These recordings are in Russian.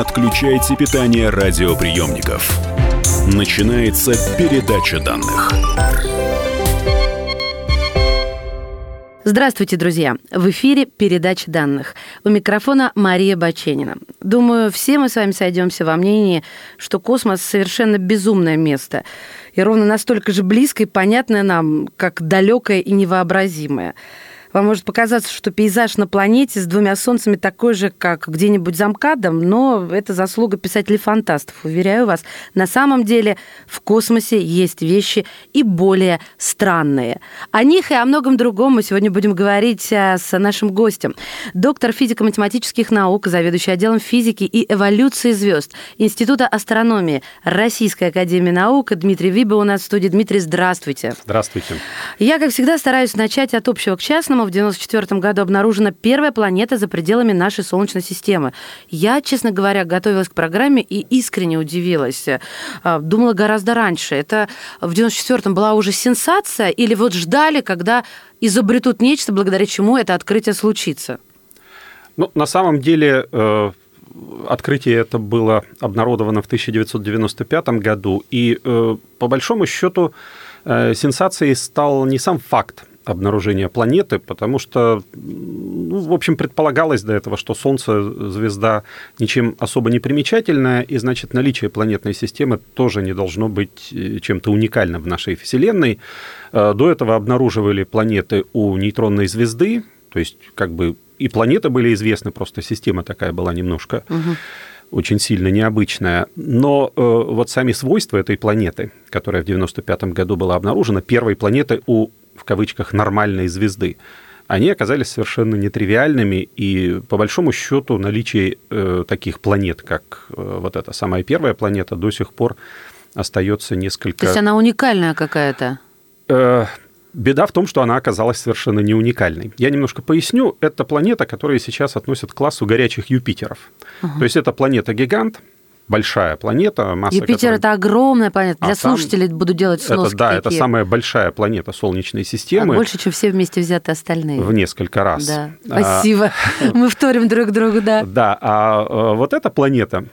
отключайте питание радиоприемников. Начинается передача данных. Здравствуйте, друзья! В эфире передача данных. У микрофона Мария Баченина. Думаю, все мы с вами сойдемся во мнении, что космос совершенно безумное место. И ровно настолько же близкое и понятное нам, как далекое и невообразимое. Вам может показаться, что пейзаж на планете с двумя солнцами такой же, как где-нибудь за МКАДом, но это заслуга писателей-фантастов. Уверяю вас, на самом деле в космосе есть вещи и более странные. О них и о многом другом мы сегодня будем говорить а, с нашим гостем. Доктор физико-математических наук, заведующий отделом физики и эволюции звезд Института астрономии Российской академии наук Дмитрий Виба у нас в студии. Дмитрий, здравствуйте. Здравствуйте. Я, как всегда, стараюсь начать от общего к частному Ученым в 1994 году обнаружена первая планета за пределами нашей Солнечной системы. Я, честно говоря, готовилась к программе и искренне удивилась. А, думала гораздо раньше. Это в 1994 была уже сенсация или вот ждали, когда изобретут нечто, благодаря чему это открытие случится? Ну, на самом деле, э, открытие это было обнародовано в 1995 году, и э, по большому счету э, сенсацией стал не сам факт обнаружения планеты, потому что, ну, в общем, предполагалось до этого, что Солнце звезда ничем особо не примечательная, и, значит, наличие планетной системы тоже не должно быть э, чем-то уникальным в нашей Вселенной. Э, до этого обнаруживали планеты у нейтронной звезды, то есть как бы и планеты были известны, просто система такая была немножко угу. очень сильно необычная. Но э, вот сами свойства этой планеты, которая в 95 году была обнаружена, первой планеты у в кавычках нормальной звезды, они оказались совершенно нетривиальными, и по большому счету наличие э, таких планет, как э, вот эта самая первая планета, до сих пор остается несколько... То есть она уникальная какая-то? Э, беда в том, что она оказалась совершенно не уникальной. Я немножко поясню. Это планета, которая сейчас относят к классу горячих Юпитеров. Угу. То есть это планета-гигант, большая планета. Масса Юпитер которой... это огромная планета. Для а слушателей буду делать сноски. Это, да, какие. это самая большая планета Солнечной системы. А больше, чем все вместе взяты остальные. В несколько раз. Да. А, Спасибо. Мы вторим друг другу, да. Да, а э, вот эта планета,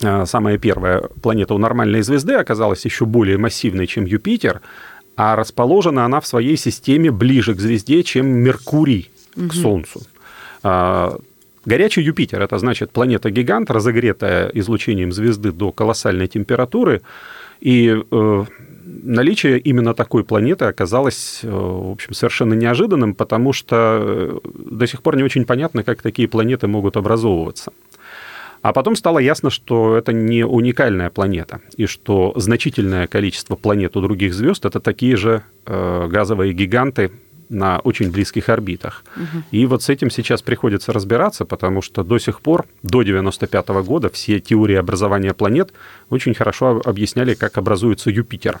э, самая первая планета у нормальной звезды, оказалась еще более массивной, чем Юпитер, а расположена она в своей системе ближе к звезде, чем Меркурий к Солнцу. А, Горячий Юпитер – это значит планета-гигант, разогретая излучением звезды до колоссальной температуры, и э, наличие именно такой планеты оказалось, э, в общем, совершенно неожиданным, потому что э, до сих пор не очень понятно, как такие планеты могут образовываться. А потом стало ясно, что это не уникальная планета, и что значительное количество планет у других звезд это такие же э, газовые гиганты, на очень близких орбитах. Угу. И вот с этим сейчас приходится разбираться, потому что до сих пор, до 95 -го года, все теории образования планет очень хорошо объясняли, как образуется Юпитер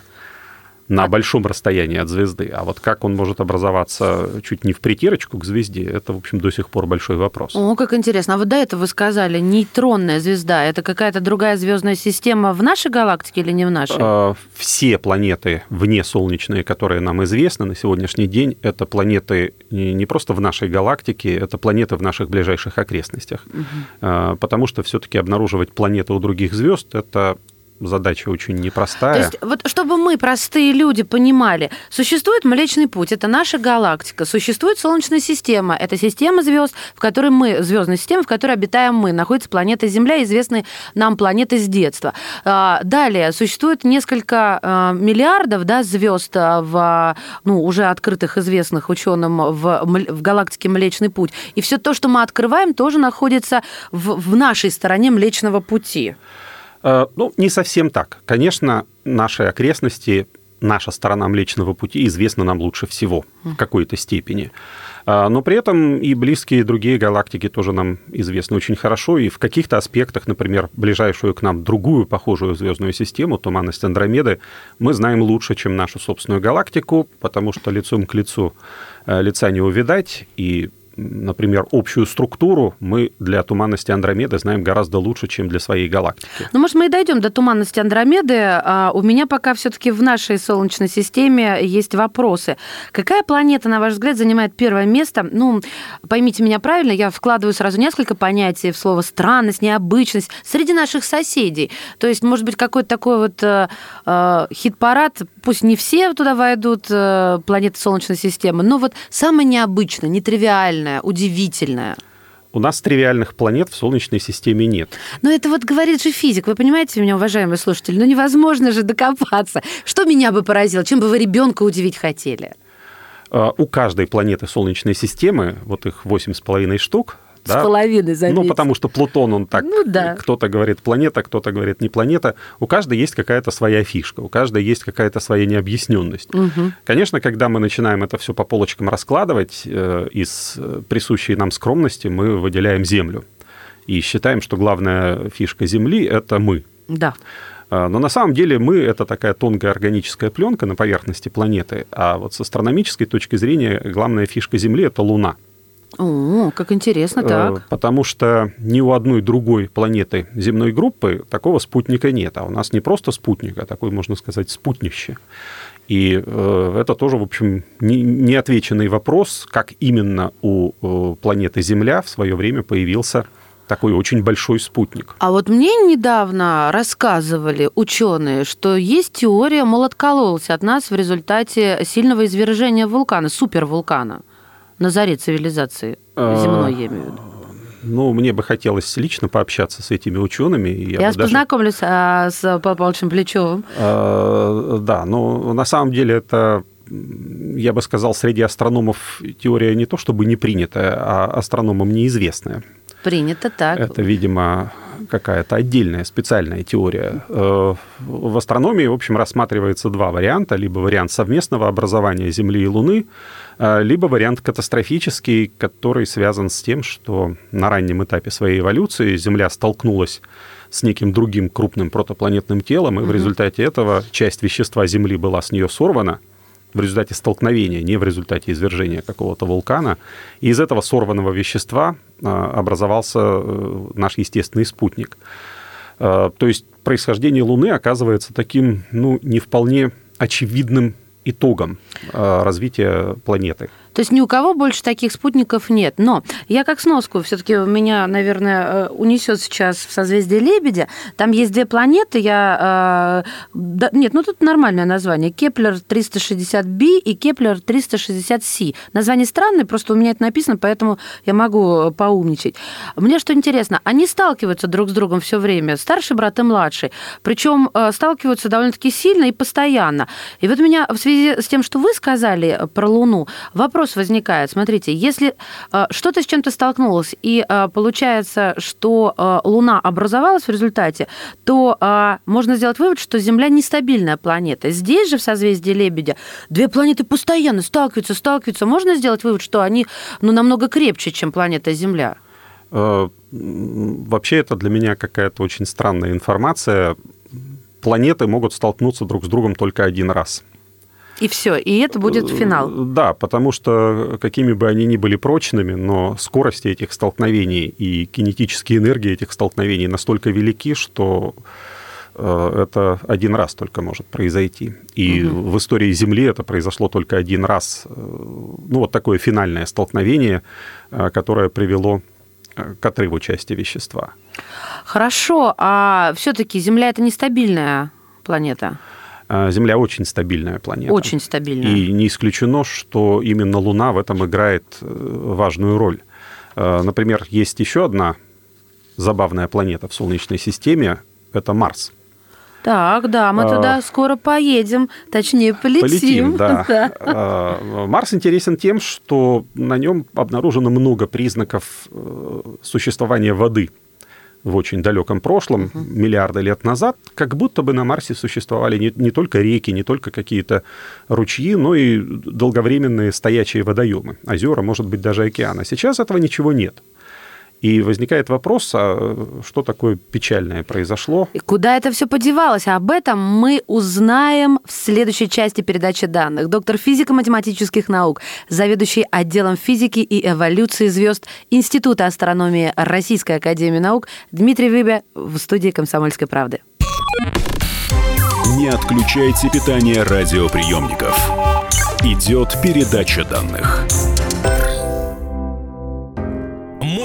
на а большом расстоянии от звезды. А вот как он может образоваться чуть не в притирочку к звезде, это, в общем, до сих пор большой вопрос. О, как интересно. А вот до этого вы сказали, нейтронная звезда, это какая-то другая звездная система в нашей галактике или не в нашей? А, все планеты вне солнечные, которые нам известны на сегодняшний день, это планеты не просто в нашей галактике, это планеты в наших ближайших окрестностях. Угу. Потому что все-таки обнаруживать планеты у других звезд это задача очень непростая. То есть, вот чтобы мы, простые люди, понимали, существует Млечный Путь, это наша галактика, существует Солнечная система, это система звезд, в которой мы, звездная система, в которой обитаем мы, находится планета Земля, известные нам планеты с детства. А, далее, существует несколько а, миллиардов да, звезд в, ну, уже открытых, известных ученым в, в галактике Млечный Путь. И все то, что мы открываем, тоже находится в, в нашей стороне Млечного Пути. Э, ну, не совсем так. Конечно, наши окрестности, наша сторона Млечного Пути известна нам лучше всего в какой-то степени. Э, но при этом и близкие другие галактики тоже нам известны очень хорошо, и в каких-то аспектах, например, ближайшую к нам другую похожую звездную систему, туманность Андромеды, мы знаем лучше, чем нашу собственную галактику, потому что лицом к лицу э, лица не увидать, и например, общую структуру мы для туманности Андромеды знаем гораздо лучше, чем для своей галактики. Ну, может, мы и дойдем до туманности Андромеды. А у меня пока все-таки в нашей Солнечной системе есть вопросы. Какая планета, на ваш взгляд, занимает первое место? Ну, поймите меня правильно, я вкладываю сразу несколько понятий в слово странность, необычность среди наших соседей. То есть, может быть, какой-то такой вот э, э хит-парад, пусть не все туда войдут, э, планеты Солнечной системы, но вот самое необычное, нетривиальное, удивительное. У нас тривиальных планет в Солнечной системе нет. Но это вот говорит же физик. Вы понимаете меня, уважаемые слушатели? Ну невозможно же докопаться. Что меня бы поразило? Чем бы вы ребенка удивить хотели? А, у каждой планеты Солнечной системы, вот их восемь с половиной штук, с да? половиной, заметьте. Ну, потому что Плутон, он так, ну, да. кто-то говорит планета, кто-то говорит не планета. У каждой есть какая-то своя фишка, у каждой есть какая-то своя необъясненность. Угу. Конечно, когда мы начинаем это все по полочкам раскладывать, э, из присущей нам скромности мы выделяем Землю. И считаем, что главная фишка Земли – это мы. Да. А, но на самом деле мы – это такая тонкая органическая пленка на поверхности планеты, а вот с астрономической точки зрения главная фишка Земли – это Луна – о, как интересно, э, так. Потому что ни у одной другой планеты земной группы такого спутника нет. А у нас не просто спутник, а такой, можно сказать, спутнище. И э, это тоже, в общем, неотвеченный вопрос, как именно у э, планеты Земля в свое время появился такой очень большой спутник. А вот мне недавно рассказывали ученые, что есть теория, мол, откололась от нас в результате сильного извержения вулкана, супервулкана на заре цивилизации а, земной, я имею в виду? Ну, мне бы хотелось лично пообщаться с этими учеными. Я, я даже... познакомлюсь а, с Павлом Павловичем Плечевым. А, да, но на самом деле это я бы сказал, среди астрономов теория не то чтобы не принятая, а астрономам неизвестная. Принято так. Это, видимо, какая-то отдельная специальная теория. Э, в астрономии, в общем, рассматривается два варианта. Либо вариант совместного образования Земли и Луны, э, либо вариант катастрофический, который связан с тем, что на раннем этапе своей эволюции Земля столкнулась с неким другим крупным протопланетным телом, и в результате этого часть вещества Земли была с нее сорвана – в результате столкновения, не в результате извержения какого-то вулкана. И из этого сорванного вещества а, образовался э, наш естественный спутник. А, то есть происхождение Луны оказывается таким, ну, не вполне очевидным итогом а, развития планеты. То есть ни у кого больше таких спутников нет. Но я как сноску, все-таки меня, наверное, э, унесет сейчас в созвездие Лебедя. Там есть две планеты. Я... Э, да, нет, ну тут нормальное название. Кеплер 360b и Кеплер 360c. Название странное, просто у меня это написано, поэтому я могу поумничать. Мне что интересно, они сталкиваются друг с другом все время, старший брат и младший. Причем э, сталкиваются довольно-таки сильно и постоянно. И вот меня в связи с тем, что вы сказали про Луну, вопрос вопрос возникает. Смотрите, если э, что-то с чем-то столкнулось, и э, получается, что э, Луна образовалась в результате, то можно сделать вывод, что Земля нестабильная планета. Здесь же, в созвездии Лебедя, две планеты постоянно сталкиваются, сталкиваются. Можно сделать вывод, что они ну, намного крепче, чем планета Земля? Вообще это для меня какая-то очень странная информация. Планеты могут столкнуться друг с другом только один раз. И все, и это будет финал. Да, потому что какими бы они ни были прочными, но скорости этих столкновений и кинетические энергии этих столкновений настолько велики, что э, это один раз только может произойти. И угу. в истории Земли это произошло только один раз. Э, ну, вот такое финальное столкновение, э, которое привело к отрыву части вещества. Хорошо, а все-таки Земля это нестабильная планета? А, Земля очень стабильная планета. Очень стабильная. И не исключено, что именно Луна в этом играет э, важную роль. А, например, есть еще одна забавная планета в Солнечной системе, это Марс. Так, да, мы а, туда скоро поедем, точнее полетим. Полетим, да. да. Марс интересен тем, что на нем обнаружено много признаков э, существования воды в очень далеком прошлом, uh-huh. миллиарды лет назад, как будто бы на Марсе существовали не, не только реки, не только какие-то ручьи, но и долговременные стоячие водоемы, озера, может быть, даже океаны. Сейчас этого ничего нет. И возникает вопрос, а что такое печальное произошло? И куда это все подевалось? Об этом мы узнаем в следующей части передачи данных. Доктор физико-математических наук, заведующий отделом физики и эволюции звезд Института астрономии Российской академии наук Дмитрий Выбя в студии «Комсомольской правды». Не отключайте питание радиоприемников. Идет передача данных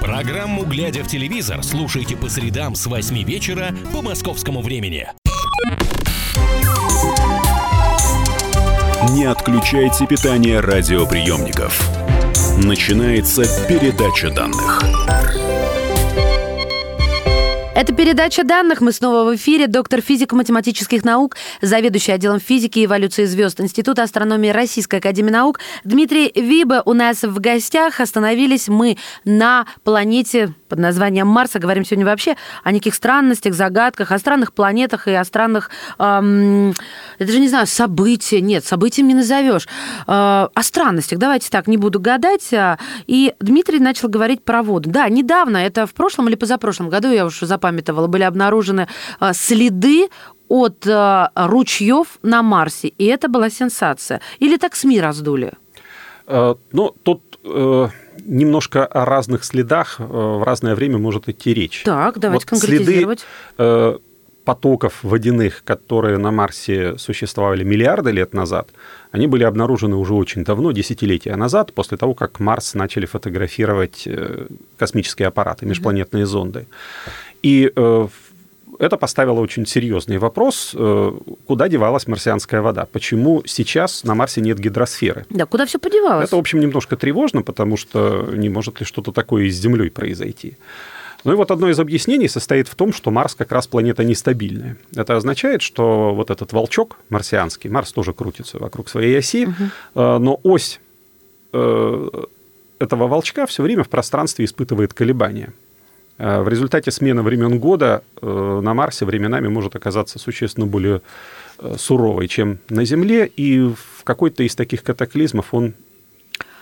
Программу «Глядя в телевизор» слушайте по средам с 8 вечера по московскому времени. Не отключайте питание радиоприемников. Начинается передача данных. Это передача данных. Мы снова в эфире. Доктор физико-математических наук, заведующий отделом физики и эволюции звезд Института астрономии Российской академии наук Дмитрий Виба у нас в гостях. Остановились мы на планете под названием Марса. Говорим сегодня вообще о неких странностях, загадках, о странных планетах и о странных, эм, я даже не знаю, события. Нет, событием не назовешь. Э, о странностях. Давайте так, не буду гадать. И Дмитрий начал говорить про воду. Да, недавно, это в прошлом или позапрошлом году, я уже запамятовала, были обнаружены э, следы от э, ручьев на Марсе. И это была сенсация. Или так СМИ раздули? Ну, тут немножко о разных следах э, в разное время может идти речь. Так, давайте вот конкретизировать. Следы э, потоков водяных, которые на Марсе существовали миллиарды лет назад, они были обнаружены уже очень давно, десятилетия назад, после того, как Марс начали фотографировать э, космические аппараты, межпланетные mm-hmm. зонды. И в это поставило очень серьезный вопрос, э, куда девалась марсианская вода, почему сейчас на Марсе нет гидросферы. Да, куда все подевалось? Это, в общем, немножко тревожно, потому что не может ли что-то такое и с Землей произойти. Ну и вот одно из объяснений состоит в том, что Марс как раз планета нестабильная. Это означает, что вот этот волчок марсианский, Марс тоже крутится вокруг своей оси, угу. но ось э, этого волчка все время в пространстве испытывает колебания. Э, в результате смены времен года э, на Марсе временами может оказаться существенно более э, суровой, чем на Земле, и в какой-то из таких катаклизмов он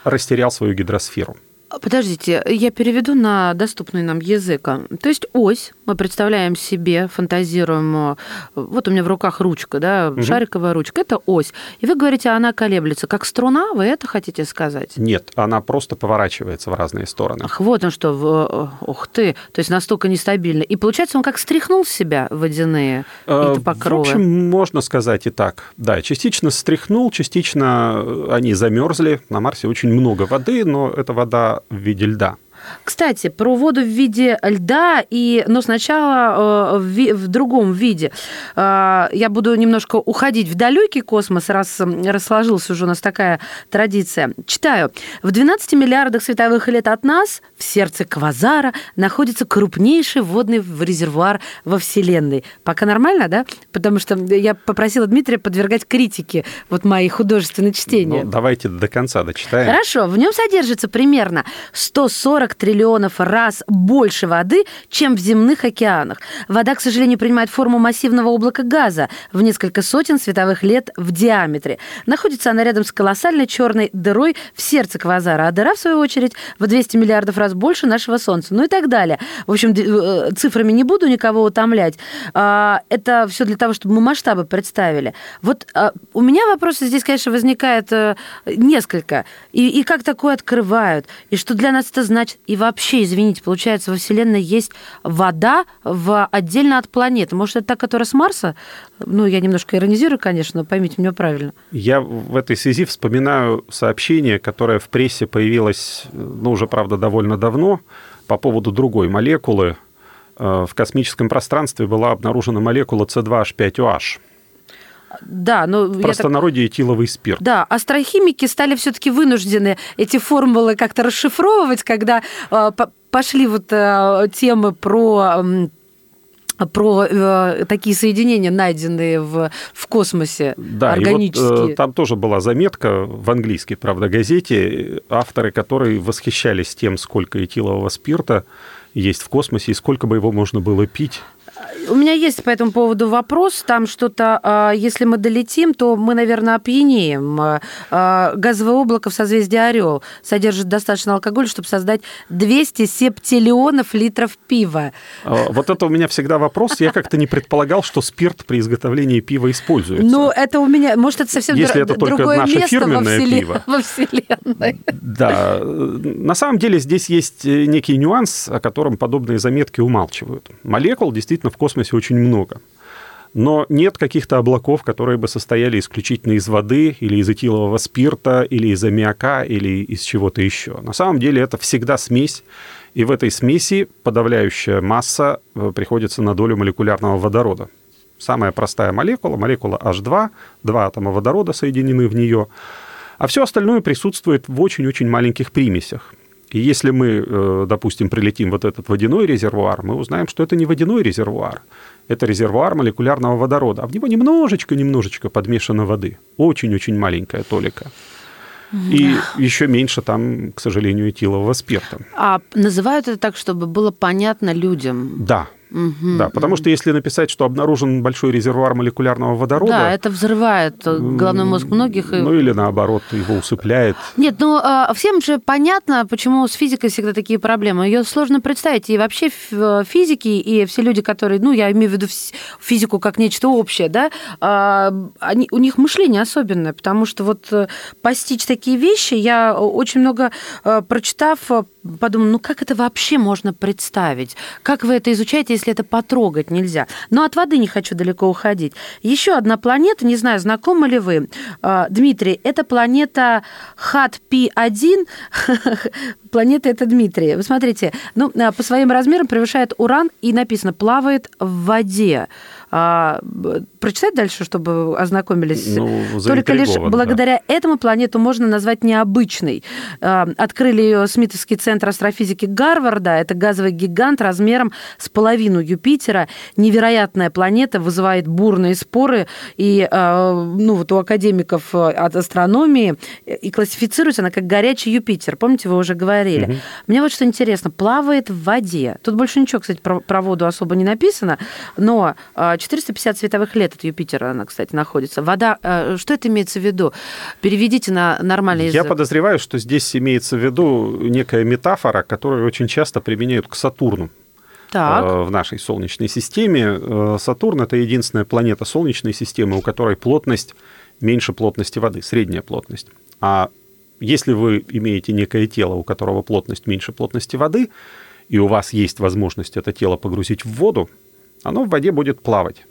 растерял свою гидросферу. Подождите, я переведу на доступный нам язык. То есть ось, мы представляем себе, фантазируем, вот у меня в руках ручка, да, угу. шариковая ручка, это ось. И вы говорите, она колеблется, как струна, вы это хотите сказать? Нет, она просто поворачивается в разные стороны. Ах, вот он что, ух ты, то есть настолько нестабильно. И получается, он как стряхнул с себя водяные э, покровы? В общем, можно сказать и так. Да, частично стряхнул, частично они замерзли. На Марсе очень много воды, но эта вода в виде льда. Кстати, про воду в виде льда, и, но сначала э, в, в другом виде. Э, я буду немножко уходить в далекий космос, раз расложилась уже у нас такая традиция. Читаю. В 12 миллиардах световых лет от нас, в сердце квазара, находится крупнейший водный резервуар во Вселенной. Пока нормально, да? Потому что я попросила Дмитрия подвергать критике вот мои художественные чтения. Ну, давайте до конца дочитаем. Хорошо. В нем содержится примерно 140 триллионов раз больше воды, чем в земных океанах. Вода, к сожалению, принимает форму массивного облака газа в несколько сотен световых лет в диаметре. Находится она рядом с колоссальной черной дырой в сердце квазара, а дыра, в свою очередь, в 200 миллиардов раз больше нашего Солнца. Ну и так далее. В общем, э, цифрами не буду никого утомлять. А, это все для того, чтобы мы масштабы представили. Вот а, у меня вопросы здесь, конечно, возникает э, несколько. И, и как такое открывают? И что для нас это значит? И вообще, извините, получается, во Вселенной есть вода в, отдельно от планеты. Может, это та, которая с Марса? Ну, я немножко иронизирую, конечно, но поймите меня правильно. Я в этой связи вспоминаю сообщение, которое в прессе появилось, ну, уже, правда, довольно давно, по поводу другой молекулы. Э, в космическом пространстве была обнаружена молекула C2H5OH. Да, но в простонародье так... этиловый спирт. Да, астрохимики стали все-таки вынуждены эти формулы как-то расшифровывать, когда э, пошли вот э, темы про про э, такие соединения, найденные в, в космосе, да, органические. И вот, э, там тоже была заметка в английской, правда, газете, авторы, которые восхищались тем, сколько этилового спирта есть в космосе и сколько бы его можно было пить. У меня есть по этому поводу вопрос. Там что-то, а, если мы долетим, то мы, наверное, опьянеем. А, а, газовое облако в созвездии Орел содержит достаточно алкоголя, чтобы создать 200 септиллионов литров пива. Вот это у меня всегда вопрос. Я как-то не предполагал, что спирт при изготовлении пива используется. Ну, это у меня, может, это совсем Если это только другое наше место фирменное во, вселен... пиво. во Вселенной. Да. На самом деле здесь есть некий нюанс, о котором подобные заметки умалчивают. Молекул действительно в космосе очень много. Но нет каких-то облаков, которые бы состояли исключительно из воды или из этилового спирта, или из аммиака, или из чего-то еще. На самом деле это всегда смесь, и в этой смеси подавляющая масса э, приходится на долю молекулярного водорода. Самая простая молекула, молекула H2, два атома водорода соединены в нее, а все остальное присутствует в очень-очень маленьких примесях. И если мы, э, допустим, прилетим вот этот водяной резервуар, мы узнаем, что это не водяной резервуар, это резервуар молекулярного водорода, а в него немножечко-немножечко подмешано воды. Очень-очень маленькая толика. И еще меньше там, к сожалению, этилового спирта. А называют это так, чтобы было понятно людям? Да, Угу, да, потому что если написать, что обнаружен большой резервуар молекулярного водорода... Да, это взрывает головной мозг многих. Ну или наоборот, его усыпляет. Нет, ну а, всем же понятно, почему с физикой всегда такие проблемы. Ее сложно представить. И вообще физики, и все люди, которые, ну я имею в виду физику как нечто общее, да, а, они, у них мышление особенное, потому что вот э, постичь такие вещи, я очень много э, прочитав, подумала, ну как это вообще можно представить? Как вы это изучаете, если это потрогать нельзя? Но от воды не хочу далеко уходить. Еще одна планета, не знаю, знакомы ли вы, а, Дмитрий, это планета ХАТ-Пи-1. планета это Дмитрий. Вы смотрите, ну, а, по своим размерам превышает Уран и написано «плавает в воде». А, прочитать дальше, чтобы ознакомились? Ну, Только лишь благодаря да. этому планету можно назвать необычной. А, открыли ее Смитовский центр астрофизики Гарварда. Это газовый гигант размером с половину Юпитера. Невероятная планета, вызывает бурные споры. И а, ну, вот у академиков от астрономии и классифицируется она как горячий Юпитер. Помните, вы уже говорили. Угу. Мне вот что интересно. Плавает в воде. Тут больше ничего, кстати, про, про воду особо не написано. Но 450 световых лет от Юпитера она, кстати, находится. Вода, э, что это имеется в виду? Переведите на нормальный язык. Я подозреваю, что здесь имеется в виду некая метафора, которую очень часто применяют к Сатурну. Так. Э, в нашей Солнечной системе. Э, Сатурн – это единственная планета Солнечной системы, у которой плотность меньше плотности воды, средняя плотность. А если вы имеете некое тело, у которого плотность меньше плотности воды, и у вас есть возможность это тело погрузить в воду, оно в воде будет плавать.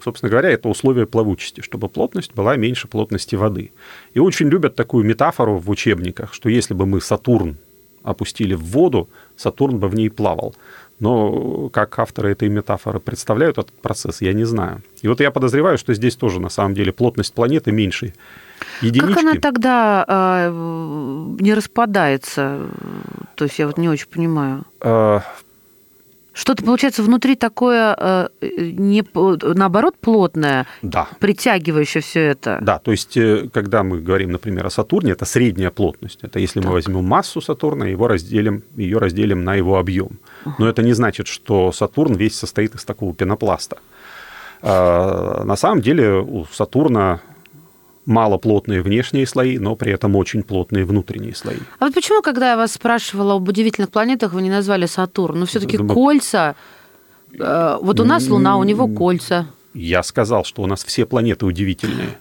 Собственно говоря, это условие плавучести, чтобы плотность была меньше плотности воды. И очень любят такую метафору в учебниках, что если бы мы Сатурн опустили в воду, Сатурн бы в ней плавал. Но как авторы этой метафоры представляют этот процесс, я не знаю. И вот я подозреваю, что здесь тоже на самом деле плотность планеты меньше единички. Как она тогда э, не распадается? То есть я вот не очень понимаю. Э, что-то получается внутри такое, э, не, наоборот, плотное, да. притягивающее все это. Да, то есть, э, когда мы говорим, например, о Сатурне, это средняя плотность. Это если так. мы возьмем массу Сатурна, его разделим, ее разделим на его объем. Но это не значит, что Сатурн весь состоит из такого пенопласта. А, на самом деле у Сатурна малоплотные внешние слои, но при этом очень плотные внутренние слои. А вот почему, когда я вас спрашивала об удивительных планетах, вы не назвали Сатурн? Ну, все-таки Думаю... кольца. Э, вот у нас Луна, у него кольца. Я сказал, что у нас все планеты удивительные.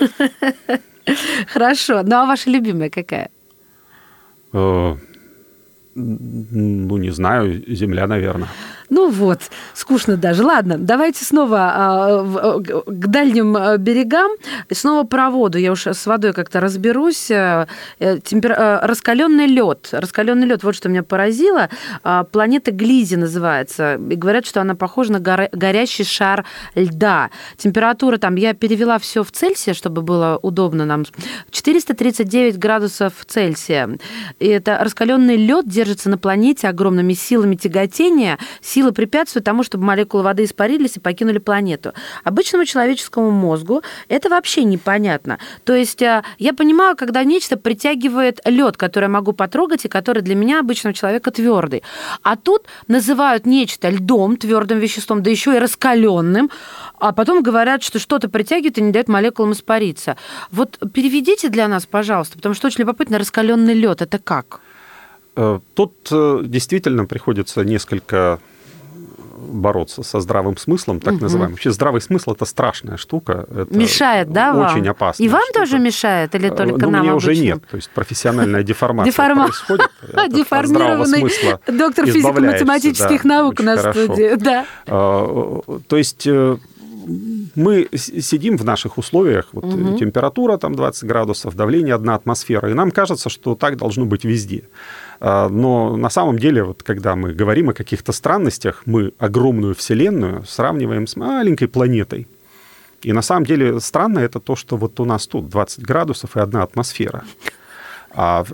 Хорошо. Ну, а ваша любимая какая? Э, ну, не знаю, Земля, наверное. Ну вот, скучно даже. Ладно, давайте снова а, к дальним а, берегам. Снова про воду. Я уж с водой как-то разберусь. Э, темпер... Э, раскаленный лед. Раскаленный лед. Вот что меня поразило. А, планета Глизи называется. И говорят, что она похожа на горящий шар льда. Температура там, я перевела все в Цельсия, чтобы было удобно нам. 439 градусов Цельсия. И это раскаленный лед держится на планете огромными силами тяготения силы препятствуют тому, чтобы молекулы воды испарились и покинули планету. Обычному человеческому мозгу это вообще непонятно. То есть э, я понимаю, когда нечто притягивает лед, который я могу потрогать и который для меня обычного человека твердый. А тут называют нечто льдом, твердым веществом, да еще и раскаленным, а потом говорят, что что-то притягивает и не дает молекулам испариться. Вот переведите для нас, пожалуйста, потому что очень любопытно, раскаленный лед это как? Э, тут э, действительно приходится несколько бороться со здравым смыслом, так угу. называемым. Вообще здравый смысл это страшная штука. Это мешает, да, Очень вам? опасно. И вам тоже мешает или только ну, нам мне обычным? уже нет. То есть профессиональная деформация происходит. Деформированный доктор физико-математических наук в студии. Да. А, то есть э, мы сидим в наших условиях, вот угу. температура там 20 градусов, давление одна атмосфера, и нам кажется, что так должно быть везде. А, но на самом деле, вот когда мы говорим о каких-то странностях, мы огромную Вселенную сравниваем с маленькой планетой. И на самом деле странно это то, что вот у нас тут 20 градусов и одна атмосфера. А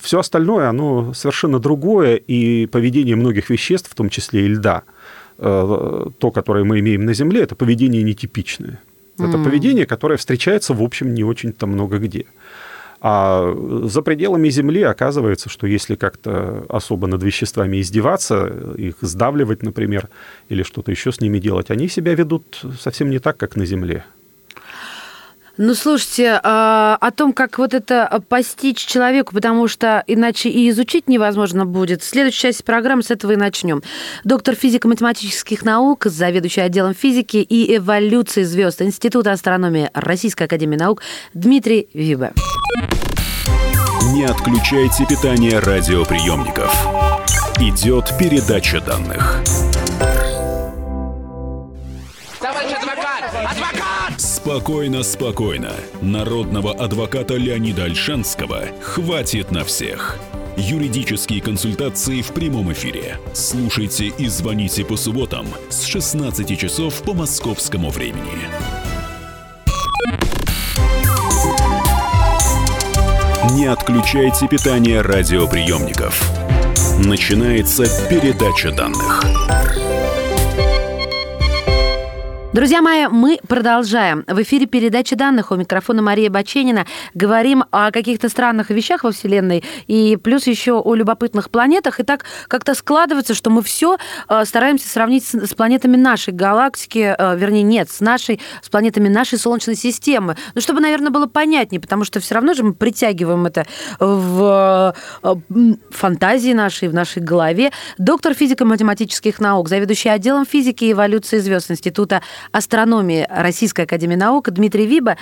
все остальное, оно совершенно другое, и поведение многих веществ, в том числе и льда, э, то, которое мы имеем на Земле, это поведение нетипичное. Это mm. поведение, которое встречается, в общем, не очень-то много где. А за пределами Земли оказывается, что если как-то особо над веществами издеваться, их сдавливать, например, или что-то еще с ними делать, они себя ведут совсем не так, как на Земле. Ну, слушайте, а, о том, как вот это постичь человеку, потому что иначе и изучить невозможно будет. В следующей части программы с этого и начнем. Доктор физико-математических наук, заведующий отделом физики и эволюции звезд Института астрономии Российской академии наук Дмитрий Вибе. Не отключайте питание радиоприемников. Идет передача данных. Спокойно, спокойно. Народного адвоката Леонида Альшанского хватит на всех. Юридические консультации в прямом эфире. Слушайте и звоните по субботам с 16 часов по московскому времени. Не отключайте питание радиоприемников. Начинается передача данных. Друзья мои, мы продолжаем. В эфире передачи данных у микрофона Мария Баченина. Говорим о каких-то странных вещах во Вселенной и плюс еще о любопытных планетах. И так как-то складывается, что мы все э, стараемся сравнить с планетами нашей галактики, э, вернее, нет, с нашей, с планетами нашей Солнечной системы. Ну, чтобы, наверное, было понятнее, потому что все равно же мы притягиваем это в э, фантазии нашей, в нашей голове. Доктор физико-математических наук, заведующий отделом физики и эволюции звезд Института астрономии Российской Академии Наук Дмитрий Виба.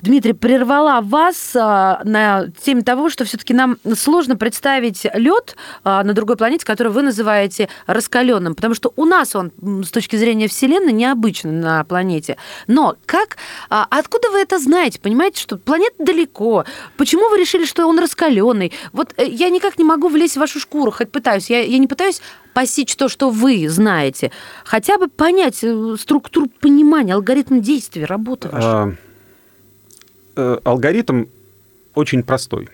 Дмитрий, прервала вас а, на теме того, что все-таки нам сложно представить лед а, на другой планете, который вы называете раскаленным, потому что у нас он с точки зрения Вселенной необычный на планете. Но как, а, откуда вы это знаете? Понимаете, что планета далеко. Почему вы решили, что он раскаленный? Вот э, я никак не могу влезть в вашу шкуру, хоть пытаюсь. Я, я не пытаюсь постичь то, что вы знаете, хотя бы понять э, структуру понимания, алгоритм действий, работы вашей. А, алгоритм очень простой.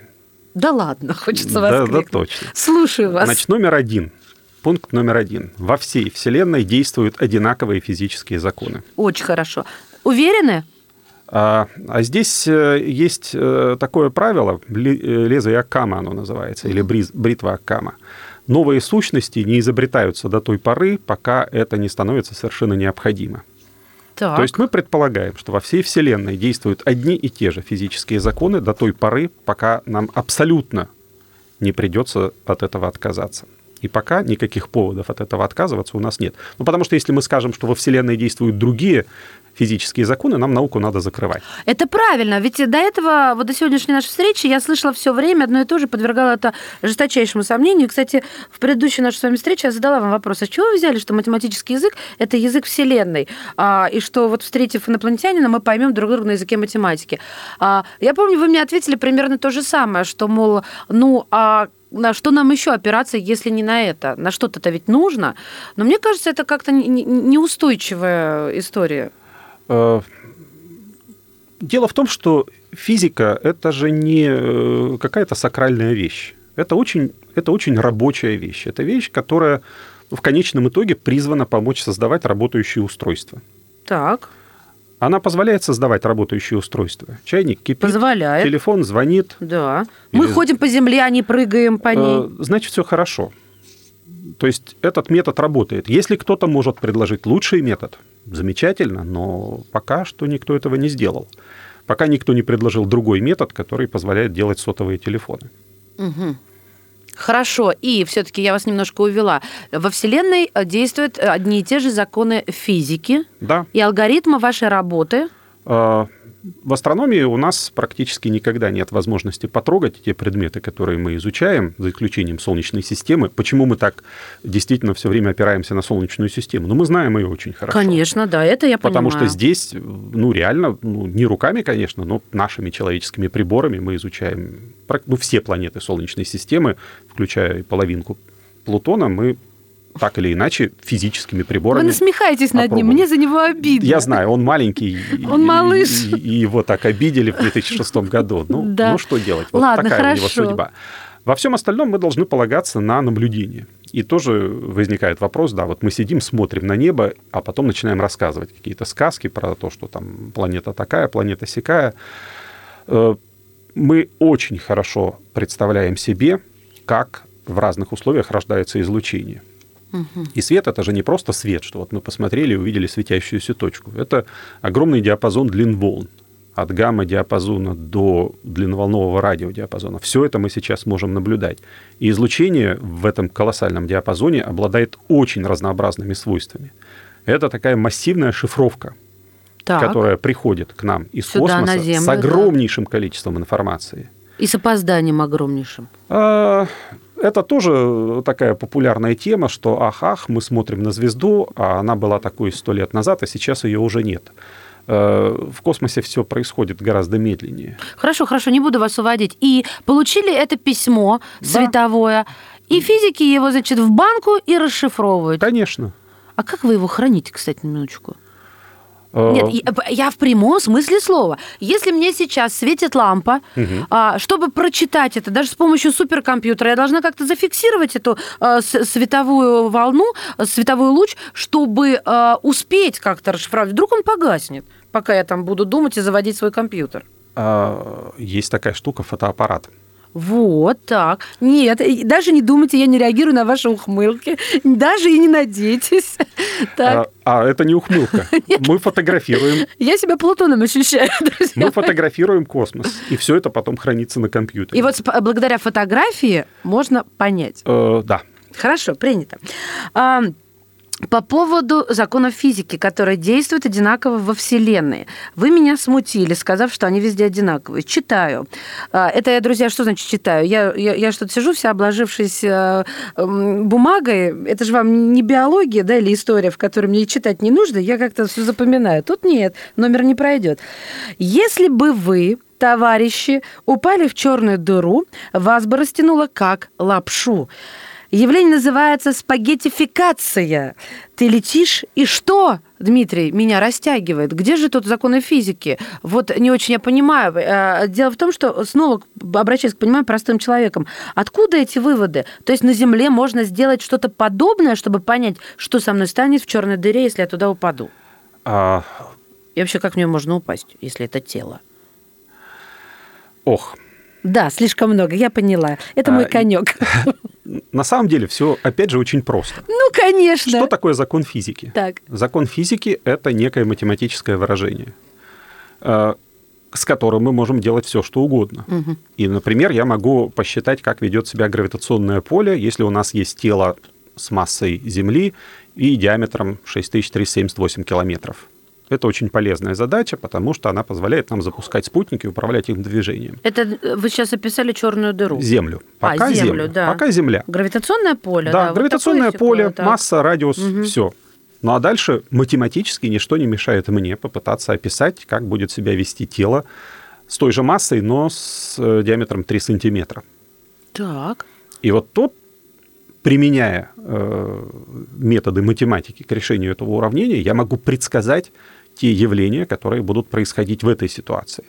Да ладно, хочется вас Да, да, точно. Слушаю вас. Значит, номер один. Пункт номер один. Во всей Вселенной действуют одинаковые физические законы. Очень хорошо. Уверены? А, а здесь э, есть такое правило, лезвие Аккама оно называется, или бритва Аккама новые сущности не изобретаются до той поры, пока это не становится совершенно необходимо. Так. То есть мы предполагаем, что во всей Вселенной действуют одни и те же физические законы до той поры, пока нам абсолютно не придется от этого отказаться. И пока никаких поводов от этого отказываться у нас нет. Ну, потому что если мы скажем, что во Вселенной действуют другие физические законы, нам науку надо закрывать. Это правильно, ведь до этого, вот до сегодняшней нашей встречи я слышала все время одно и то же, подвергала это жесточайшему сомнению. Кстати, в предыдущей нашей с вами встрече я задала вам вопрос, а с чего вы взяли, что математический язык – это язык Вселенной, а, и что вот встретив инопланетянина, мы поймем друг друга на языке математики. А, я помню, вы мне ответили примерно то же самое, что, мол, ну, а на что нам еще опираться, если не на это? На что-то-то ведь нужно. Но мне кажется, это как-то неустойчивая история. Э, дело в том, что физика – это же не э, какая-то сакральная вещь. Это очень, это очень рабочая вещь. Это вещь, которая в конечном итоге призвана помочь создавать работающие устройства. Так, Она позволяет создавать работающие устройства. Чайник кипит, позволяет. телефон звонит. Да. Мы Или- ходим по земле, а не прыгаем по ней. Э, Значит, все хорошо. То есть этот метод работает. Если кто-то может предложить лучший метод, замечательно, но пока что никто этого не сделал. Пока никто не предложил другой метод, который позволяет делать сотовые телефоны. Хорошо, и все-таки я вас немножко увела. Во Вселенной э, действуют одни и те же законы физики Да, и алгоритмы вашей работы. э, в астрономии у нас практически никогда нет возможности потрогать те предметы, которые мы изучаем, за исключением Солнечной системы. Почему мы так действительно все время опираемся на Солнечную систему? Ну, мы знаем ее очень хорошо. Конечно, да, это я Потому понимаю. что здесь, ну, реально, ну, не руками, конечно, но нашими человеческими приборами мы изучаем ну, все планеты Солнечной системы, включая половинку Плутона, мы так или иначе физическими Вы приборами... насмехаетесь над ним, мне за него обидно. Я знаю, он маленький. Он и- малыш. И, и его так обидели в 2006 году. Ну, Да. ну что делать? Вот Ладно, такая у него хорошо. судьба. Во всем остальном мы должны полагаться на наблюдение. И тоже возникает вопрос, да, вот мы сидим, смотрим на небо, а потом начинаем рассказывать какие-то сказки про то, что там планета такая, планета сякая. Э, Мы очень хорошо представляем себе, как в разных условиях рождается излучение. И свет это же не просто свет, что вот мы посмотрели и увидели светящуюся точку. Это огромный диапазон длин волн. От гамма-диапазона до длинноволнового радиодиапазона. Все это мы сейчас можем наблюдать. И излучение в этом колоссальном диапазоне обладает очень разнообразными свойствами. Это такая массивная шифровка, Так, которая приходит к нам из Сюда, космоса Землю, с да. огромнейшим количеством информации. и с опозданием огромнейшим. А, Это тоже такая популярная тема, что ах-ах, мы смотрим на звезду, а она была такой сто лет назад, а сейчас ее уже нет. Э, В космосе все происходит гораздо медленнее. Хорошо, хорошо, не буду вас уводить. И получили это письмо световое, и физики его, значит, в банку и расшифровывают. Конечно. А как вы его храните, кстати, минуточку? Э, Нет, я- в прямом смысле слова. Если мне сейчас светит лампа, а, чтобы прочитать это, даже с помощью суперкомпьютера, я должна как-то зафиксировать эту с- световую волну, а, световой луч, чтобы успеть как-то расшифровать. Вдруг он погаснет, пока я там буду думать и заводить свой компьютер. а, Есть такая штука фотоаппарат. Вот так. Нет, даже не думайте, я не реагирую на ваши ухмылки. Даже и не надейтесь. Так. А, а это не ухмылка. Мы фотографируем, Я себя Плутоном ощущаю, друзья. мы фотографируем космос, и все это потом хранится на компьютере. И вот сп- благодаря фотографии можно понять. Э, да. Хорошо, принято. По поводу законов физики, которые действуют одинаково во Вселенной. Вы меня смутили, сказав, что они везде одинаковые. Читаю. А, Это я, друзья, что значит читаю? Я, я, я что-то сижу вся обложившись э, бумагой. Это же вам не биология, да, или история, в которой мне читать не нужно. Я как-то все запоминаю. Тут нет, номер не пройдет. Если бы вы товарищи, упали в черную дыру, вас бы растянуло как лапшу. Явление называется спагеттификация. Ты летишь, и что, Дмитрий, меня растягивает? Где же тут законы физики? Вот не очень я понимаю. Э, Дело в том, что снова обращаясь к пониманию простым человеком, откуда эти выводы? То есть на Земле можно сделать что-то подобное, чтобы понять, что со мной станет в черной дыре, если я туда упаду? А, И вообще, как в нее можно упасть, если это тело? ох, Да, слишком много, я поняла. Это мой А, конек. на самом деле все, опять же, очень просто. Ну, конечно. Что такое закон физики? Так. Закон физики – это некое математическое выражение, э, с которым мы можем делать все, что угодно. И, например, я могу посчитать, как ведет себя гравитационное поле, если у нас есть тело с массой Земли и диаметром 6378 километров. Это очень полезная задача, потому что она позволяет нам запускать спутники и управлять их движением. Это вы сейчас описали черную дыру. Землю. А, Пока Землю, Землю. да. Пока Земля. Гравитационное поле, Да, да. вот гравитационное такое поле, стекло, так. масса, радиус, все. Ну а дальше математически ничто не мешает мне попытаться описать, как будет себя вести тело с той же массой, но с э, диаметром 3 сантиметра. Так. И вот тут, применяя э, методы математики к решению этого уравнения, я могу предсказать те явления, которые будут происходить в этой ситуации.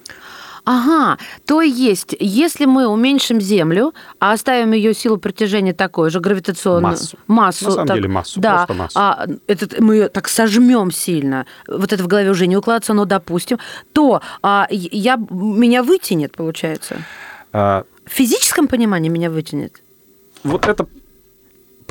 Ага, то есть, если мы уменьшим Землю, а оставим ее силу притяжения такой же, гравитационную Массу. массу На самом так- деле массу, да, просто массу. а этот, мы ее так сожмем сильно, вот это в голове уже не укладывается, но допустим, то а, я, меня вытянет, получается. А, В физическом понимании меня вытянет. Вот это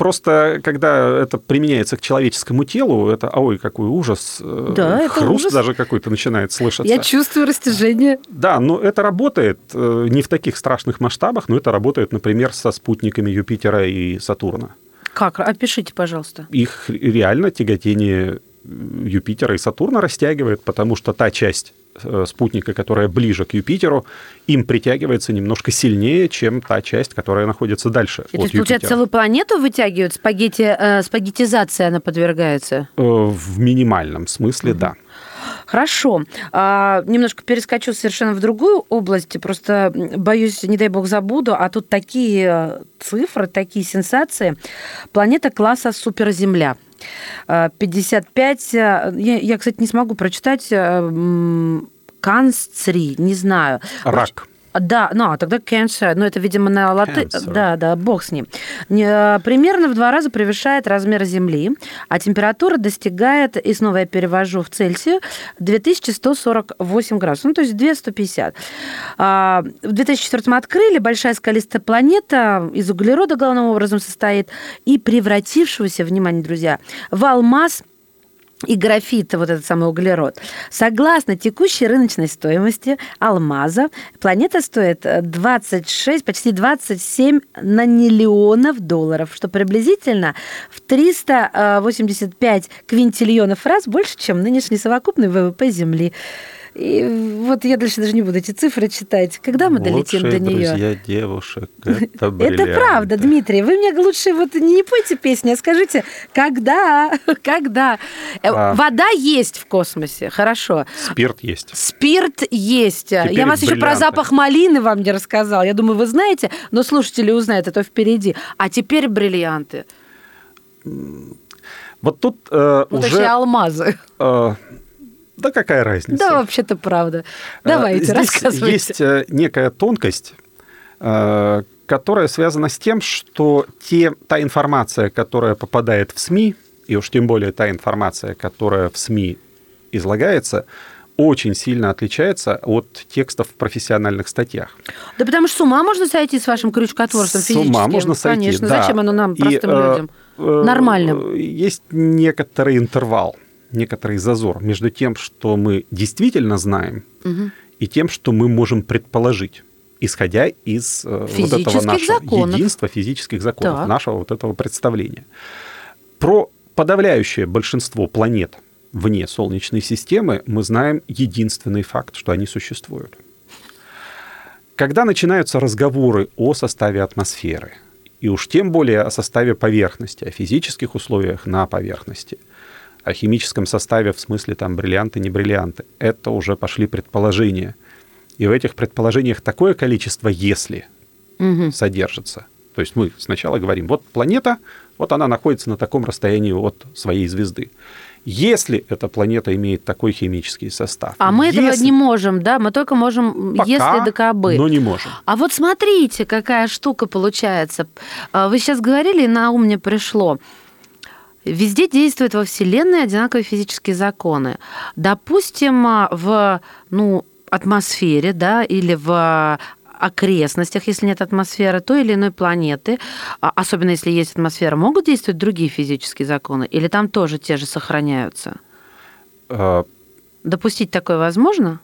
просто, когда это применяется к человеческому телу, это, ой, какой ужас. э, Да, Хруст ужас. даже какой-то начинает слышаться. Я чувствую растяжение. Да, но это работает э, не в таких страшных масштабах, но это работает, например, со спутниками Юпитера и Сатурна. Как? Опишите, пожалуйста. Их реально тяготение Юпитера и Сатурна растягивает, потому что та часть спутника, которая ближе к Юпитеру, им притягивается немножко сильнее, чем та часть, которая находится дальше И от то есть, получается, Юпитера. целую планету вытягивают, спагетти, э, спагеттизация она подвергается? Э, В минимальном смысле, да. Хорошо. А, немножко перескочу совершенно в другую область. Просто боюсь, не дай бог забуду, а тут такие цифры, такие сенсации. Планета класса суперземля. А, 55... э, Я, я, кстати, не смогу прочитать... э, Канцри, не знаю. Рак. Да, ну, а тогда cancer, ну, это, видимо, на латынь. Cancer. Да, да, бог с ним. Э, Примерно в два раза превышает размер Земли, а температура достигает, и снова я перевожу в Цельсию, 2148 градусов, ну, то есть 2150. А, В 2004 открыли, большая скалистая планета из углерода главным образом состоит, и превратившегося, внимание, друзья, в алмаз и графит, вот этот самый углерод. Согласно текущей рыночной стоимости алмаза, планета стоит 26, почти 27 наниллионов долларов, что приблизительно в 385 квинтиллионов раз больше, чем нынешний совокупный ВВП Земли. И вот я дальше даже не буду эти цифры читать. Когда мы долетим Лучшие до нее? друзья девушек, это Это правда, Дмитрий. Вы мне лучше вот не, пойте песни, а скажите, когда, когда. Э, А. Вода есть в космосе, хорошо. Спирт есть. Спирт есть. Я Теперь вас еще про запах малины вам не рассказал. Я думаю, вы знаете, но слушатели узнают, это впереди. А теперь бриллианты. Вот тут э, Ну, уже... точнее, алмазы. э, да какая разница? Да, вообще-то правда. Э, Давайте, Здесь рассказывайте. есть э, некая тонкость, э, которая связана с тем, что те, та информация, которая попадает в СМИ, и уж тем более та информация, которая в СМИ излагается, очень сильно отличается от текстов в профессиональных статьях. Да потому что с ума можно сойти с вашим крючкотворством С ума физическим. можно сойти, Конечно, да. зачем оно нам, И, простым э, людям? Нормальным. Есть некоторый интервал, некоторый зазор между тем, что мы действительно знаем, Мгм. и тем, что мы можем предположить исходя из э, вот этого нашего законов. единства физических законов, Так. нашего вот этого представления. Про подавляющее большинство планет вне Солнечной системы мы знаем единственный факт, что они существуют. Когда начинаются разговоры о составе атмосферы, и уж тем более о составе поверхности, о физических условиях на поверхности, о химическом составе в смысле там бриллианты, не бриллианты, это уже пошли предположения. И в этих предположениях такое количество «если» Мгм. содержится. То есть мы сначала говорим, вот планета, вот она находится на таком расстоянии от своей звезды. Если эта планета имеет такой химический состав. А мы этого если- не можем, да? Мы только можем, Пока, если до кобы. но не можем. А вот смотрите, какая штука получается. А, Вы сейчас говорили, и на ум мне пришло. Везде действуют во Вселенной одинаковые физические законы. Допустим, а, в ну, атмосфере, да, или в окрестностях, если нет атмосферы той или иной планеты, а особенно если есть атмосфера, могут действовать другие физические законы? Или там тоже те же сохраняются? Э, Допустить такое возможно?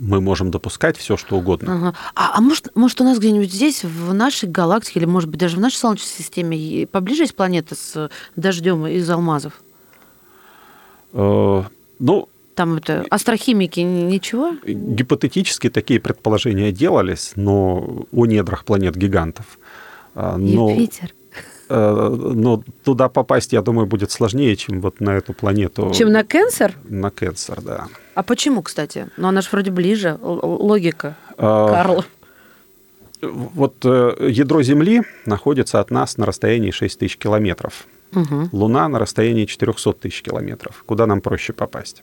Мы можем допускать все, что угодно. Ага. А, а может, может, у нас где-нибудь здесь, в нашей галактике, или, может быть, даже в нашей Солнечной системе, поближе есть планета с дождем из алмазов? Э, Ну, Там это астрохимики ничего? гипотетически такие предположения делались, но о недрах планет-гигантов. А, Но, Юпитер. Э, но туда попасть, я думаю, будет сложнее, чем вот на эту планету. Чем на Кенсер? На Кенсер, да. А почему, кстати? Ну, она же вроде ближе. Логика. А, Карл. Вот э, ядро Земли находится от нас на расстоянии 6 тысяч километров. Мгм. Луна на расстоянии 400 тысяч километров. Куда нам проще попасть?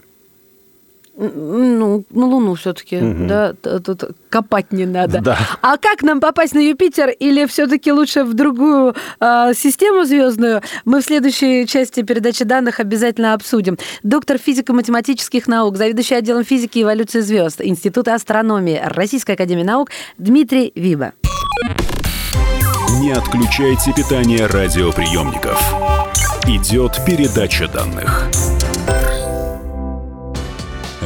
Ну, на Луну все-таки, угу. да, тут копать не надо. Да. А как нам попасть на Юпитер или все-таки лучше в другую э, систему звездную? Мы в следующей части передачи данных обязательно обсудим. Доктор физико-математических наук, заведующий отделом физики и эволюции звезд Института астрономии Российской академии наук Дмитрий Виба. Не отключайте питание радиоприемников. Идет передача данных.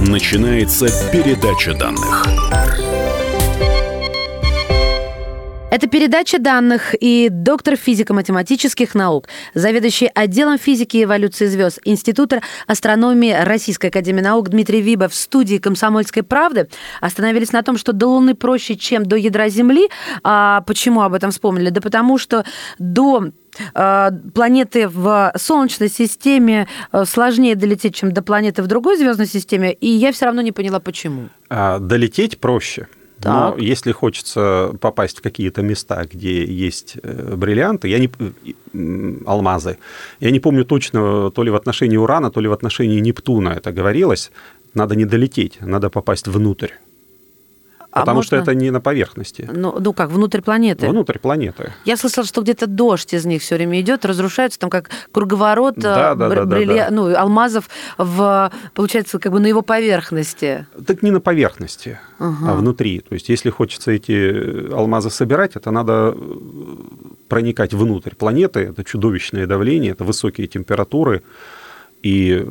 Начинается передача данных. Это передача данных и доктор физико-математических наук, заведующий отделом физики и эволюции звезд Института астрономии Российской академии наук Дмитрий Виба в студии «Комсомольской правды» остановились на том, что до Луны проще, чем до ядра Земли. А почему об этом вспомнили? Да потому что до планеты в Солнечной системе э, сложнее долететь, чем до планеты в другой звездной системе, и я все равно не поняла, почему. А, долететь проще. Так. Но если хочется попасть в какие-то места, где есть э, бриллианты, я не, алмазы, я не помню точно, то ли в отношении Урана, то ли в отношении Нептуна это говорилось, надо не долететь, надо попасть внутрь. А Потому можно... что это не на поверхности. Ну, ну как, внутрь планеты? Внутрь планеты. Я слышала, что где-то дождь из них все время идет, разрушается там как круговорот да, да, да, брилли... да, да. Ну, алмазов в, получается, как бы на его поверхности. Так не на поверхности, угу. а внутри. То есть, если хочется эти алмазы собирать, это надо проникать внутрь планеты. Это чудовищное давление, это высокие температуры. И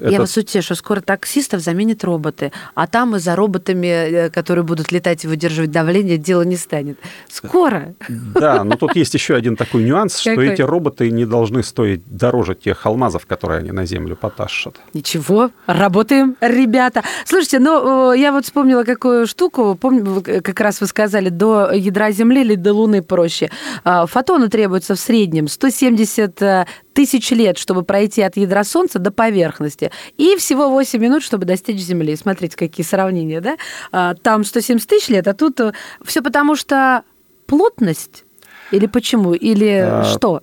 это... Я вас утешу, скоро таксистов заменят роботы, а там и за роботами, э, которые будут летать и выдерживать давление, дело не станет. Скоро. Да, но тут есть еще один такой нюанс, что Какой? эти роботы не должны стоить дороже тех алмазов, которые они на Землю потащат. Ничего, работаем, ребята. Слушайте, ну, я вот вспомнила какую штуку, помню, как раз вы сказали, до ядра Земли или до Луны проще. А, фотону требуется в среднем 170 тысяч лет, чтобы пройти от ядра Солнца до поверхности, и всего 8 минут, чтобы достичь Земли. Смотрите, какие сравнения, да? А, там 170 тысяч лет, а тут э, все потому, что плотность или почему? Или а... что?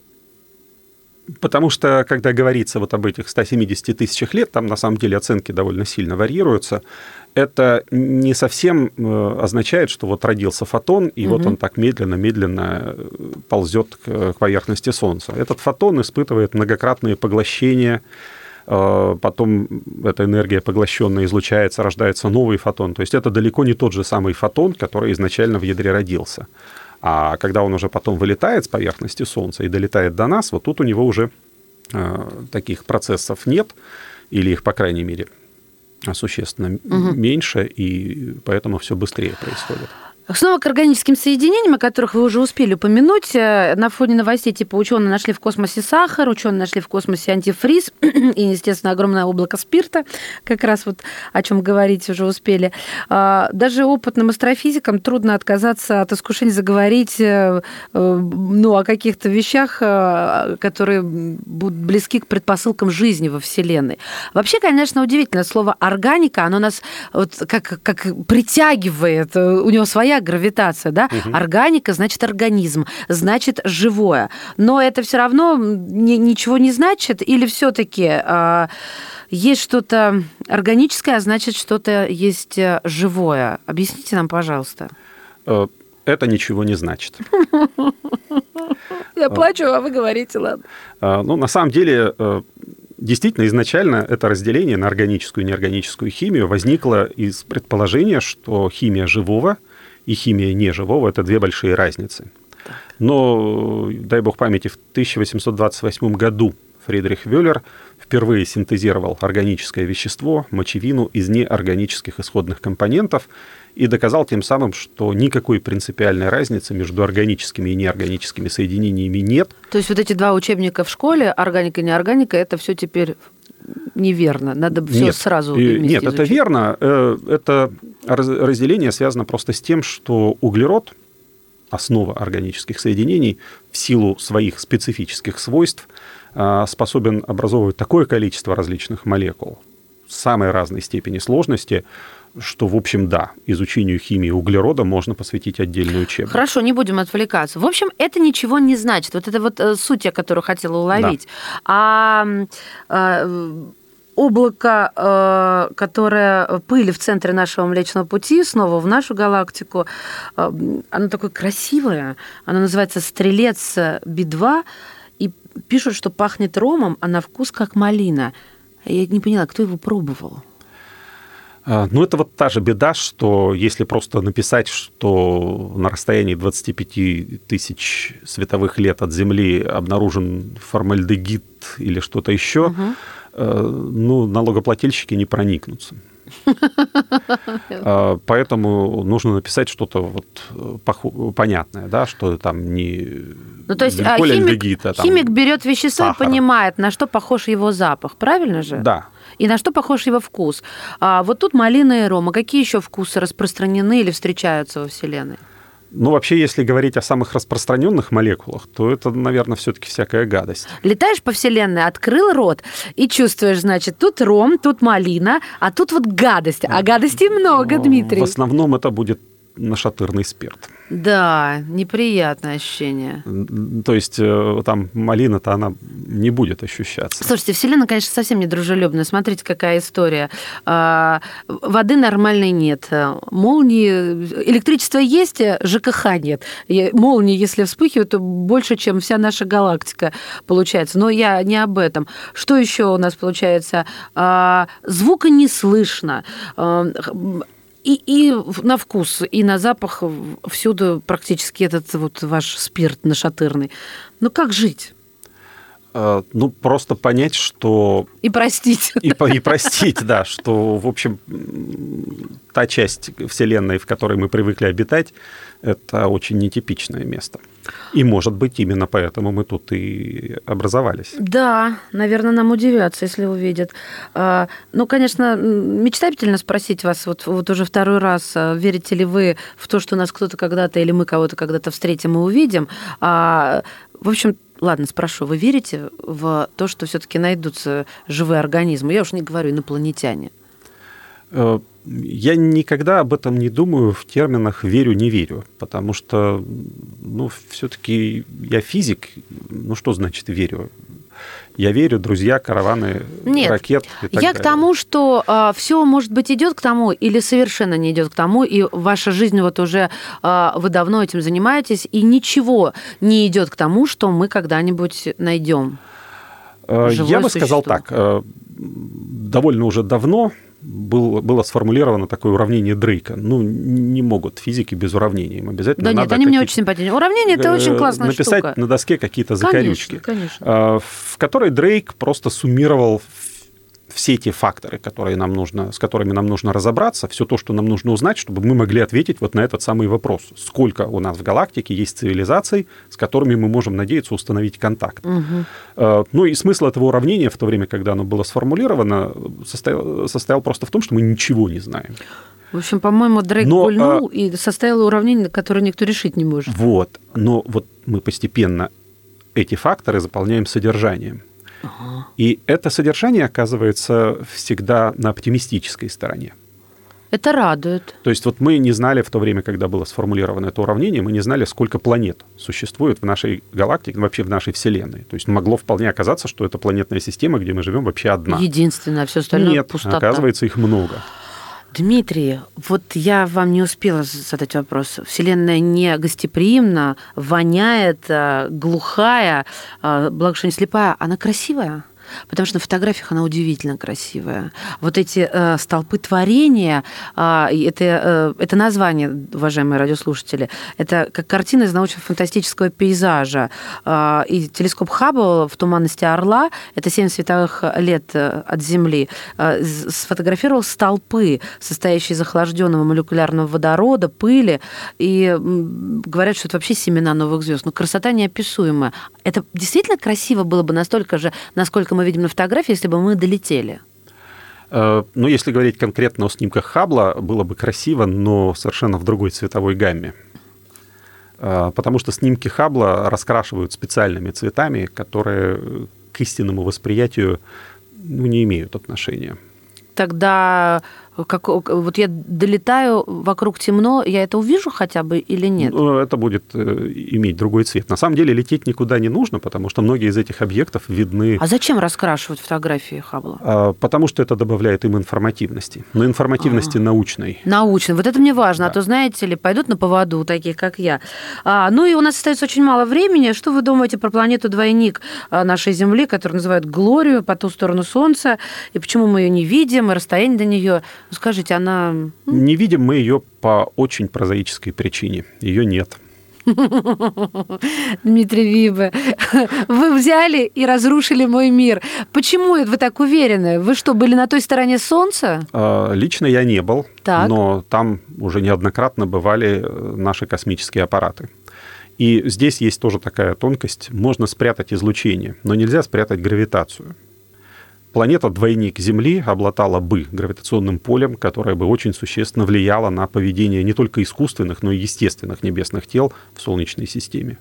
Потому что, когда говорится вот об этих 170 тысячах лет, там на самом деле оценки довольно сильно варьируются. Это не совсем э, означает, что вот родился фотон, и угу. вот он так медленно-медленно э, ползет к поверхности Солнца. Этот фотон испытывает многократные поглощения, э, потом эта энергия поглощенная излучается, рождается новый фотон. То есть это далеко не тот же самый фотон, который изначально в ядре родился. А когда он уже потом вылетает с поверхности Солнца и долетает до нас, вот тут у него уже э, таких процессов нет, или их, по крайней мере, существенно угу. меньше, и поэтому все быстрее происходит. Снова к органическим соединениям, о которых вы уже успели упомянуть. Э, на фоне новостей типа ученые нашли в космосе сахар, ученые нашли в космосе антифриз и, естественно, огромное облако спирта, как раз вот о чем говорить уже успели. А, даже опытным астрофизикам трудно отказаться от искушения заговорить э, э, ну, о каких-то вещах, которые будут близки к предпосылкам жизни во Вселенной. Вообще, конечно, удивительно, слово органика, оно нас вот как, как притягивает, у него своя гравитация, да? Угу. Органика значит организм, значит живое. Но это все равно ни, ничего не значит, или все-таки э, а, есть что-то органическое, а значит что-то есть э, живое. Объясните нам, пожалуйста. Э, это ничего не значит. Я плачу, а вы говорите, ладно. Э, ну, на самом деле, действительно, изначально это разделение на органическую и неорганическую химию возникло из предположения, что химия живого и химия неживого – это две большие разницы. Но, дай бог памяти, в 1828 году Фридрих Вёллер впервые синтезировал органическое вещество, мочевину, из неорганических исходных компонентов и доказал тем самым, что никакой принципиальной разницы между органическими и неорганическими соединениями нет. То есть вот эти два учебника в школе, органика и неорганика, это все теперь неверно. Надо все нет, сразу Нет, это изучить. верно. Э, Это раз- разделение связано просто с тем, что углерод, основа органических соединений, в силу своих специфических свойств э, способен образовывать такое количество различных молекул самой разной степени сложности, что, в общем, да, изучению химии углерода можно посвятить отдельный учебник. Хорошо, не будем отвлекаться. В общем, это ничего не значит. Вот это вот э, суть, я которую хотела уловить. А м, э, облако, э, которое пыли в центре нашего Млечного Пути, снова в нашу галактику, э, оно такое красивое. Оно называется «Стрелец Би-2», и пишут, что пахнет ромом, а на вкус как малина. Я не поняла, кто его пробовал? А, Ну, это вот та же беда, что если просто написать, что на расстоянии 25 тысяч световых лет от Земли обнаружен формальдегид или что-то еще, э, ну, налогоплательщики не проникнутся. А, Поэтому нужно написать что-то вот э, понятное, да, что там не Ну, то есть а, химик, альдегид, а там химик берет вещество сахар. и понимает, на что похож его запах, правильно же? Да. И на что похож его вкус. А вот тут малина и рома. Какие еще вкусы распространены или встречаются во Вселенной? Ну, вообще, если говорить о самых распространенных молекулах, то это, наверное, все-таки всякая гадость. Летаешь по Вселенной, открыл рот и чувствуешь, значит, тут ром, тут малина, а тут вот гадость. А гадостей много, Дмитрий. В основном это будет нашатырный спирт. Да, неприятное ощущение. То есть э, там малина-то она не будет ощущаться. Слушайте, Вселенная, конечно, совсем не дружелюбная. Смотрите, какая история. А, Воды нормальной нет. Молнии... Электричество есть, ЖКХ нет. Молнии, если вспыхивают, то больше, чем вся наша галактика получается. Но я не об этом. Что еще у нас получается? А, Звука не слышно. А, И, и на вкус, и на запах всюду практически этот вот ваш спирт нашатырный. Ну как жить? Э, Ну, просто понять, что И простить. и, и простить, да, что, в общем, та часть Вселенной, в которой мы привыкли обитать, это очень нетипичное место. И, может быть, именно поэтому мы тут и образовались. Да, наверное, нам удивятся, если увидят. А, Ну, конечно, мечтательно спросить вас вот, вот уже второй раз, а, верите ли вы в то, что нас кто-то когда-то или мы кого-то когда-то встретим и увидим. А, В общем, ладно, спрошу, вы верите в то, что все-таки найдутся живые организмы? Я уж не говорю инопланетяне. Э, Я никогда об этом не думаю в терминах «верю-не верю», потому что, ну, все-таки я физик, ну, что значит «верю»? Я верю, друзья, караваны, Нет, ракет и так Я к далее. тому, что все, может быть, идет к тому или совершенно не идет к тому, и ваша жизнь вот уже а, вы давно этим занимаетесь, и ничего не идет к тому, что мы когда-нибудь найдем. Э, живое Я бы сказал существо. так. Довольно уже давно был, было сформулировано такое уравнение Дрейка. Ну, не могут физики без уравнений. Им обязательно Да нет, они мне очень симпатичны. Уравнение это э, очень классная написать штука. на доске какие-то закорючки. Конечно, конечно. э, в которой Дрейк просто суммировал все те факторы, которые нам нужно, с которыми нам нужно разобраться, все то, что нам нужно узнать, чтобы мы могли ответить вот на этот самый вопрос. Сколько у нас в галактике есть цивилизаций, с которыми мы можем надеяться установить контакт. Э, Ну и смысл этого уравнения в то время, когда оно было сформулировано, состоял, состоял просто в том, что мы ничего не знаем. В общем, по-моему, Дрейк Но, гульнул а- и составил уравнение, которое никто решить не может. Вот. Но вот мы постепенно эти факторы заполняем содержанием. И это содержание оказывается всегда на оптимистической стороне. Это радует. То есть вот мы не знали в то время, когда было сформулировано это уравнение, мы не знали, сколько планет существует в нашей галактике, вообще в нашей Вселенной. То есть могло вполне оказаться, что это планетная система, где мы живем вообще одна. Единственное, все остальное Нет, пустота. оказывается, их много. Дмитрий, вот я вам не успела задать вопрос. Вселенная не гостеприимна, воняет, э, глухая, э, благо, что не слепая. Она красивая? Потому что на фотографиях она удивительно красивая. Вот эти э, столпы творения, э, это, э, это название, уважаемые радиослушатели, это как картина из научно-фантастического пейзажа. Э, и телескоп Хаббл в туманности Орла, это 7 световых лет э, от Земли, э, сфотографировал столпы, состоящие из охлажденного молекулярного водорода, пыли, и говорят, что это вообще семена новых звезд. Но красота неописуемая. Это действительно красиво было бы настолько же, насколько мы видим на фотографии, если бы мы долетели? Э, ну, если говорить конкретно о снимках Хаббла, было бы красиво, но совершенно в другой цветовой гамме. Э, потому что снимки Хаббла раскрашивают специальными цветами, которые к истинному восприятию ну, не имеют отношения. Тогда как, вот я долетаю, вокруг темно, я это увижу хотя бы или нет? Ну, это будет э, иметь другой цвет. На самом деле лететь никуда не нужно, потому что многие из этих объектов видны... А зачем раскрашивать фотографии Хаббла? А, потому что это добавляет им информативности. Но информативности а, научной. Научной. Вот это мне важно. А да. А то, знаете ли, пойдут на поводу такие, как я. А, ну и у нас остается очень мало времени. Что вы думаете про планету-двойник а, нашей Земли, которую называют Глорию по ту сторону Солнца? И почему мы ее не видим, и расстояние до нее Скажите, она... Не видим мы ее по очень прозаической причине. Ее нет. Дмитрий Вибе, вы взяли и разрушили мой мир. Почему вы так уверены? Вы что, были на той стороне Солнца? А, лично я не был, так. но там уже неоднократно бывали э, наши космические аппараты. И здесь есть тоже такая тонкость. Можно спрятать излучение, но нельзя спрятать гравитацию планета-двойник Земли обладала бы гравитационным полем, которое бы очень существенно влияло на поведение не только искусственных, но и естественных небесных тел в Солнечной системе.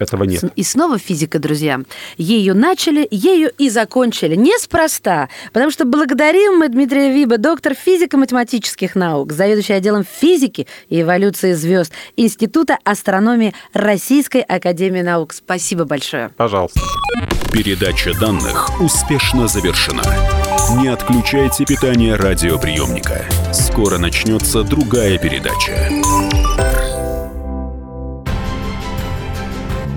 Этого нет. И снова физика, друзья. Ею начали, ею и закончили. Неспроста. Потому что благодарим мы Дмитрия Виба, доктор физико-математических наук, заведующий отделом физики и эволюции звезд Института астрономии Российской Академии Наук. Спасибо большое. Пожалуйста. Передача данных успешно завершена. Не отключайте питание радиоприемника. Скоро начнется другая передача.